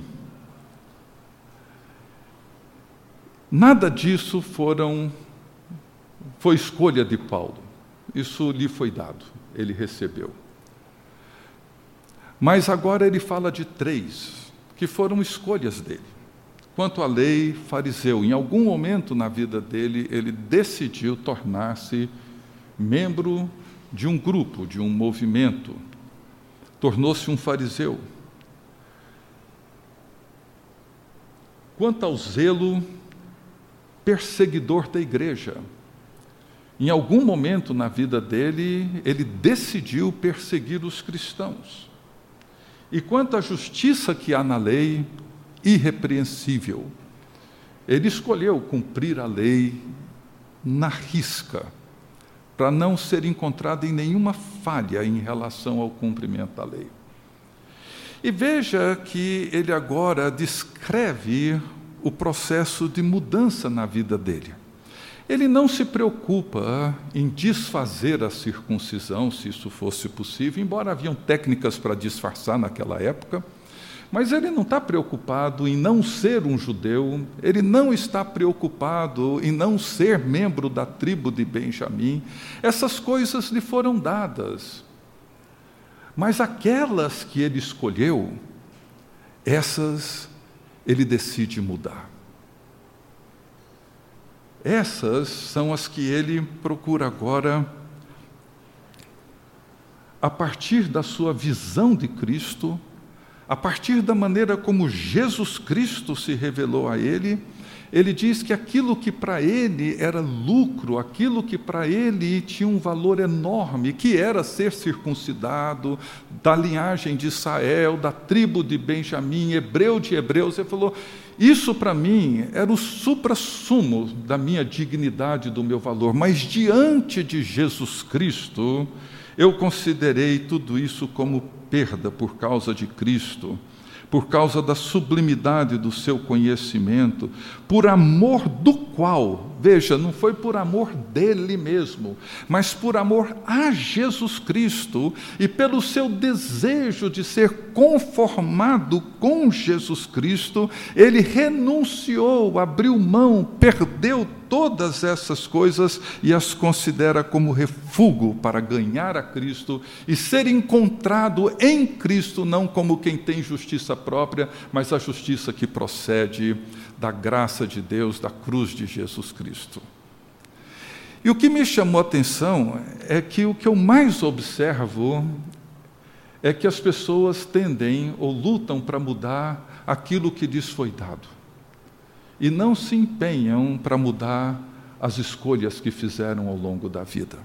S2: Nada disso foram foi escolha de Paulo. Isso lhe foi dado, ele recebeu. Mas agora ele fala de três, que foram escolhas dele. Quanto à lei, fariseu, em algum momento na vida dele, ele decidiu tornar-se membro de um grupo, de um movimento. Tornou-se um fariseu. Quanto ao zelo, perseguidor da igreja. Em algum momento na vida dele, ele decidiu perseguir os cristãos. E quanto à justiça que há na lei, irrepreensível. Ele escolheu cumprir a lei na risca, para não ser encontrado em nenhuma falha em relação ao cumprimento da lei. E veja que ele agora descreve o processo de mudança na vida dele. Ele não se preocupa em desfazer a circuncisão, se isso fosse possível, embora haviam técnicas para disfarçar naquela época, mas ele não está preocupado em não ser um judeu, ele não está preocupado em não ser membro da tribo de Benjamim. Essas coisas lhe foram dadas. Mas aquelas que ele escolheu, essas ele decide mudar. Essas são as que ele procura agora, a partir da sua visão de Cristo, a partir da maneira como Jesus Cristo se revelou a ele, ele diz que aquilo que para ele era lucro, aquilo que para ele tinha um valor enorme, que era ser circuncidado, da linhagem de Israel, da tribo de Benjamim, hebreu de hebreus, ele falou: isso para mim era o supra-sumo da minha dignidade, do meu valor, mas diante de Jesus Cristo, eu considerei tudo isso como perda por causa de Cristo, por causa da sublimidade do seu conhecimento, por amor do qual Veja, não foi por amor dele mesmo, mas por amor a Jesus Cristo e pelo seu desejo de ser conformado com Jesus Cristo, ele renunciou, abriu mão, perdeu todas essas coisas e as considera como refúgio para ganhar a Cristo e ser encontrado em Cristo, não como quem tem justiça própria, mas a justiça que procede da graça de Deus, da cruz de Jesus Cristo. E o que me chamou a atenção é que o que eu mais observo é que as pessoas tendem ou lutam para mudar aquilo que lhes foi dado. E não se empenham para mudar as escolhas que fizeram ao longo da vida.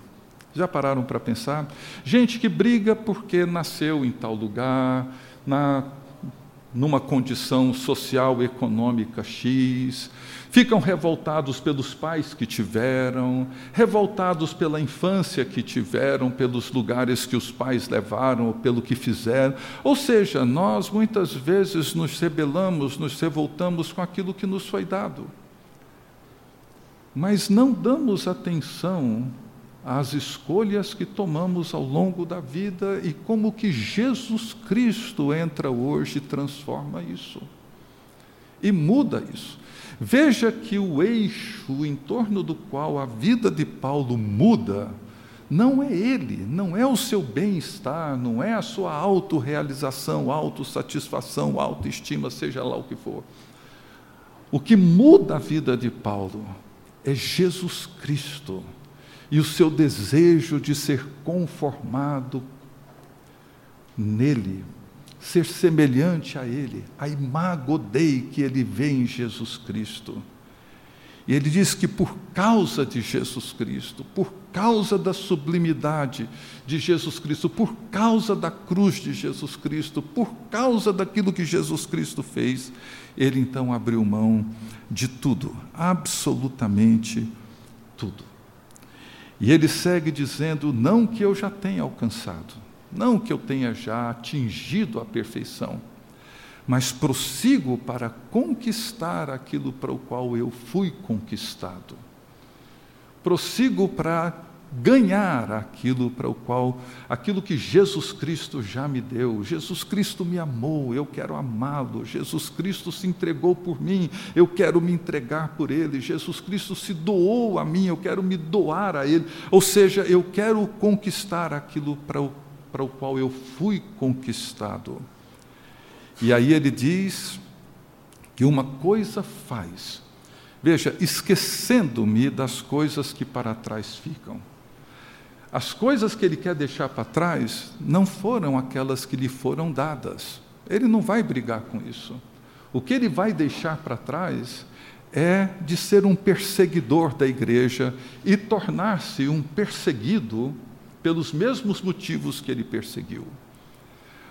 S2: Já pararam para pensar? Gente que briga porque nasceu em tal lugar, na numa condição social, econômica X, ficam revoltados pelos pais que tiveram, revoltados pela infância que tiveram, pelos lugares que os pais levaram, ou pelo que fizeram. Ou seja, nós muitas vezes nos rebelamos, nos revoltamos com aquilo que nos foi dado. Mas não damos atenção às escolhas que tomamos ao longo da vida e como que Jesus Cristo entra hoje e transforma isso. E muda isso. Veja que o eixo em torno do qual a vida de Paulo muda não é ele, não é o seu bem-estar, não é a sua autorrealização, autossatisfação, autoestima, seja lá o que for. O que muda a vida de Paulo é Jesus Cristo e o seu desejo de ser conformado nele, ser semelhante a ele, a imago Dei que ele vê em Jesus Cristo. E ele diz que por causa de Jesus Cristo, por causa da sublimidade de Jesus Cristo, por causa da cruz de Jesus Cristo, por causa daquilo que Jesus Cristo fez, ele então abriu mão de tudo, absolutamente tudo. E ele segue dizendo: não que eu já tenha alcançado, não que eu tenha já atingido a perfeição, mas prossigo para conquistar aquilo para o qual eu fui conquistado. Prossigo para ganhar aquilo para o qual, aquilo que Jesus Cristo já me deu. Jesus Cristo me amou, eu quero amá-lo. Jesus Cristo se entregou por mim, eu quero me entregar por ele. Jesus Cristo se doou a mim, eu quero me doar a ele. Ou seja, eu quero conquistar aquilo para o, para o qual eu fui conquistado. E aí ele diz que uma coisa faz. Veja, esquecendo-me das coisas que para trás ficam as coisas que ele quer deixar para trás não foram aquelas que lhe foram dadas. Ele não vai brigar com isso. O que ele vai deixar para trás é de ser um perseguidor da igreja e tornar-se um perseguido pelos mesmos motivos que ele perseguiu.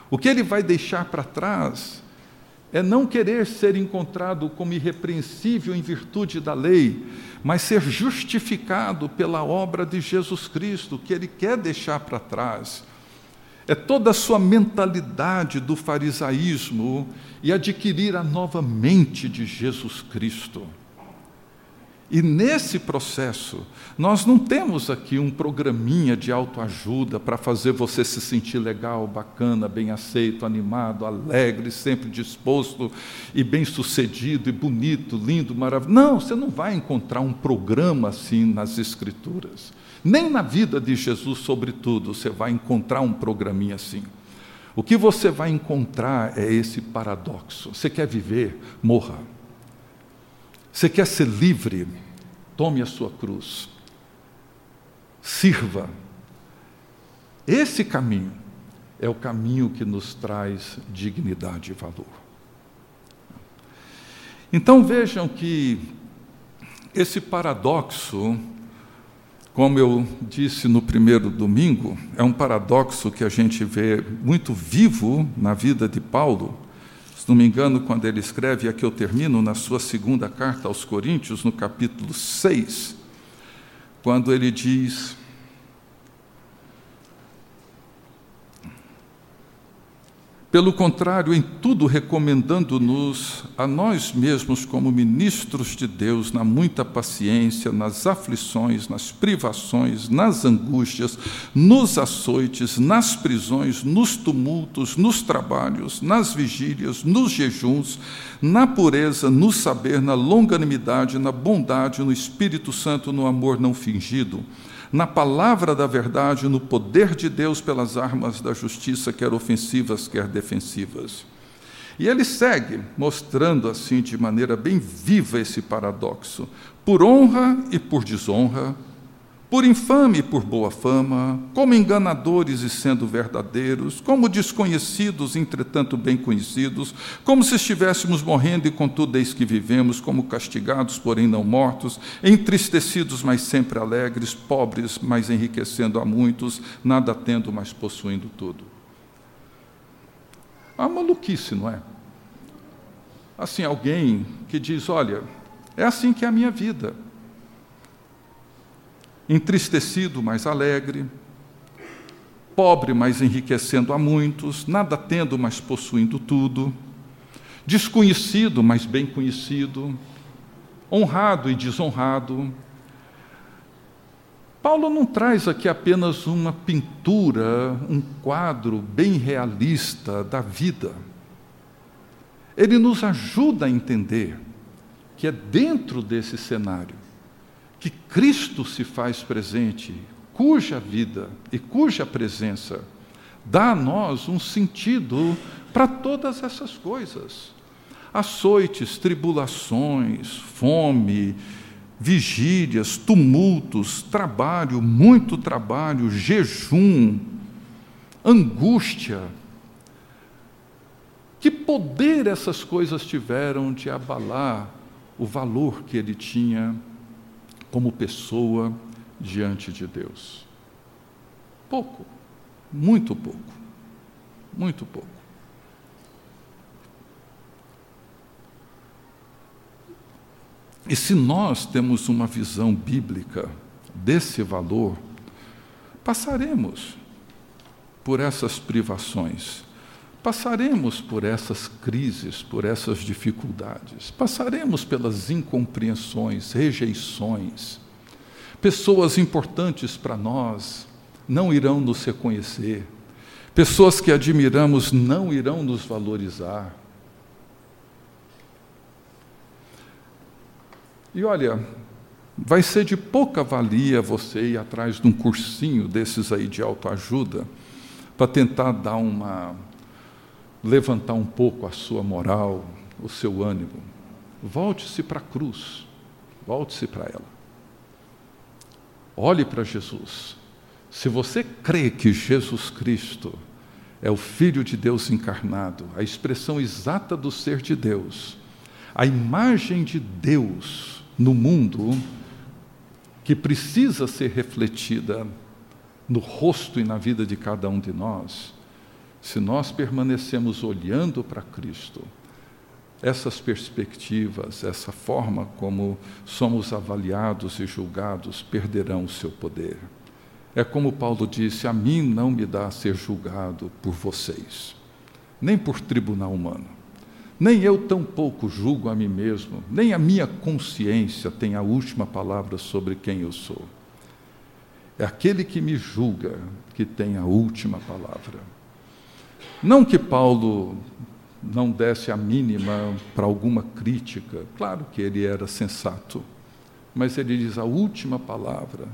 S2: O que ele vai deixar para trás é não querer ser encontrado como irrepreensível em virtude da lei, mas ser justificado pela obra de Jesus Cristo, que ele quer deixar para trás. É toda a sua mentalidade do farisaísmo e adquirir a nova mente de Jesus Cristo. E nesse processo, nós não temos aqui um programinha de autoajuda para fazer você se sentir legal, bacana, bem aceito, animado, alegre, sempre disposto e bem-sucedido e bonito, lindo, maravilhoso. Não, você não vai encontrar um programa assim nas Escrituras. Nem na vida de Jesus, sobretudo, você vai encontrar um programinha assim. O que você vai encontrar é esse paradoxo. Você quer viver? Morra. Você quer ser livre? Tome a sua cruz. Sirva. Esse caminho é o caminho que nos traz dignidade e valor. Então vejam que esse paradoxo, como eu disse no primeiro domingo, é um paradoxo que a gente vê muito vivo na vida de Paulo não me engano, quando ele escreve, aqui eu termino, na sua segunda carta aos Coríntios, no capítulo 6, quando ele diz. Pelo contrário, em tudo recomendando-nos a nós mesmos como ministros de Deus, na muita paciência, nas aflições, nas privações, nas angústias, nos açoites, nas prisões, nos tumultos, nos trabalhos, nas vigílias, nos jejuns, na pureza, no saber, na longanimidade, na bondade, no Espírito Santo, no amor não fingido na palavra da verdade, no poder de Deus pelas armas da justiça, quer ofensivas, quer defensivas. E ele segue, mostrando assim de maneira bem viva esse paradoxo: por honra e por desonra, por infame e por boa fama, como enganadores e sendo verdadeiros, como desconhecidos, entretanto bem conhecidos, como se estivéssemos morrendo e contudo eis que vivemos, como castigados, porém não mortos, entristecidos, mas sempre alegres, pobres, mas enriquecendo a muitos, nada tendo, mas possuindo tudo. Uma maluquice, não é? Assim, alguém que diz: olha, é assim que é a minha vida entristecido, mas alegre, pobre, mas enriquecendo a muitos, nada tendo, mas possuindo tudo, desconhecido, mas bem conhecido, honrado e desonrado. Paulo não traz aqui apenas uma pintura, um quadro bem realista da vida. Ele nos ajuda a entender que é dentro desse cenário que Cristo se faz presente, cuja vida e cuja presença dá a nós um sentido para todas essas coisas. Açoites, tribulações, fome, vigílias, tumultos, trabalho, muito trabalho, jejum, angústia. Que poder essas coisas tiveram de abalar o valor que ele tinha como pessoa diante de Deus? Pouco, muito pouco, muito pouco. E se nós temos uma visão bíblica desse valor, passaremos por essas privações, passaremos por essas crises, por essas dificuldades, passaremos pelas incompreensões, rejeições. Pessoas importantes para nós não irão nos reconhecer, pessoas que admiramos não irão nos valorizar. E olha, vai ser de pouca valia você ir atrás de um cursinho desses aí de autoajuda para tentar dar uma levantar um pouco a sua moral, o seu ânimo. Volte-se para a cruz, volte-se para ela. Olhe para Jesus. Se você crê que Jesus Cristo é o Filho de Deus encarnado, a expressão exata do ser de Deus, a imagem de Deus no mundo, que precisa ser refletida no rosto e na vida de cada um de nós, se nós permanecemos olhando para Cristo, essas perspectivas, essa forma como somos avaliados e julgados perderão o seu poder. É como Paulo disse: a mim não me dá ser julgado por vocês, nem por tribunal humano. Nem eu tampouco julgo a mim mesmo, nem a minha consciência tem a última palavra sobre quem eu sou. É aquele que me julga que tem a última palavra. Não que Paulo não desse a mínima para alguma crítica, claro que ele era sensato, mas ele diz: a última palavra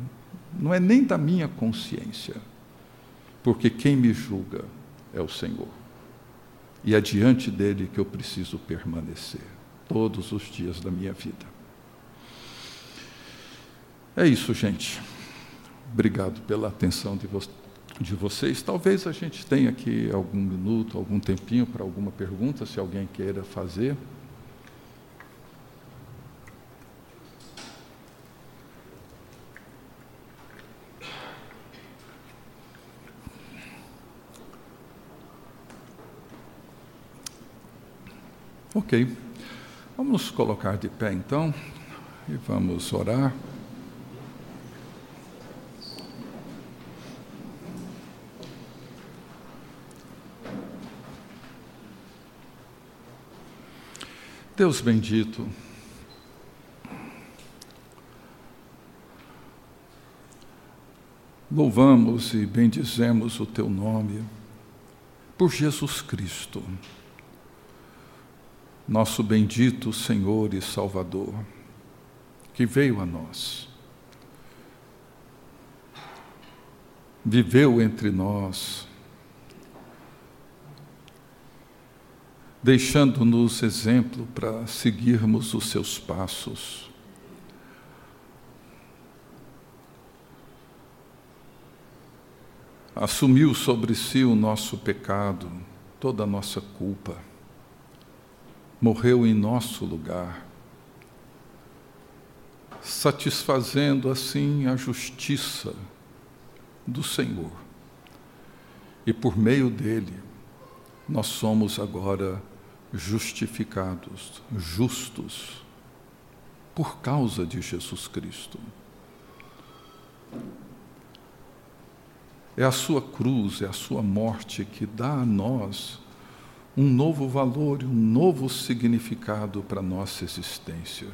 S2: não é nem da minha consciência, porque quem me julga é o Senhor. E é diante dele que eu preciso permanecer todos os dias da minha vida. É isso, gente. Obrigado pela atenção de vocês de vocês. Talvez a gente tenha aqui algum minuto, algum tempinho para alguma pergunta, se alguém queira fazer. Ok. Vamos colocar de pé então e vamos orar. Deus bendito, louvamos e bendizemos o teu nome por Jesus Cristo, nosso bendito Senhor e Salvador, que veio a nós, viveu entre nós, deixando-nos exemplo para seguirmos os seus passos. Assumiu sobre si o nosso pecado, toda a nossa culpa, morreu em nosso lugar, satisfazendo assim a justiça do Senhor. E por meio dele, nós somos agora justificados, justos, por causa de Jesus Cristo. É a sua cruz, é a sua morte que dá a nós um novo valor e um novo significado para a nossa existência.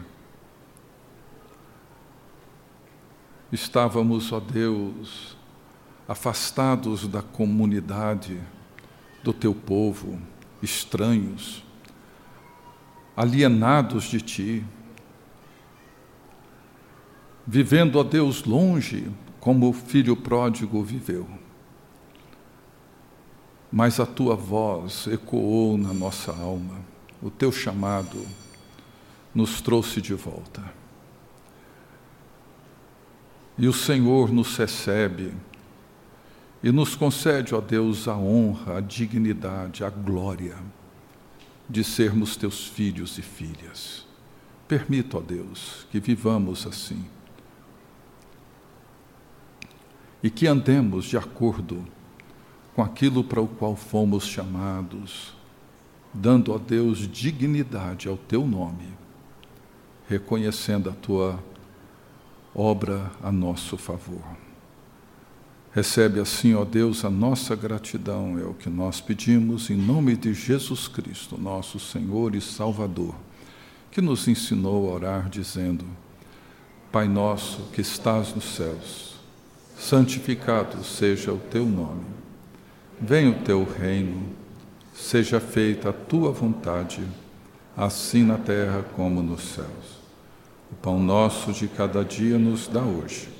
S2: Estávamos, ó Deus, afastados da comunidade do teu povo, estranhos, alienados de ti, vivendo, ó Deus, longe, como o filho pródigo viveu. Mas a tua voz ecoou na nossa alma, o teu chamado nos trouxe de volta. E o Senhor nos recebe e nos concede, ó Deus, a honra, a dignidade, a glória de sermos teus filhos e filhas. Permita, ó Deus, que vivamos assim. E que andemos de acordo com aquilo para o qual fomos chamados, dando a Deus dignidade ao teu nome, reconhecendo a tua obra a nosso favor. Recebe assim, ó Deus, a nossa gratidão, é o que nós pedimos, em nome de Jesus Cristo, nosso Senhor e Salvador, que nos ensinou a orar dizendo: Pai nosso que estás nos céus, santificado seja o teu nome. Venha o teu reino, seja feita a tua vontade, assim na terra como nos céus. O pão nosso de cada dia nos dá hoje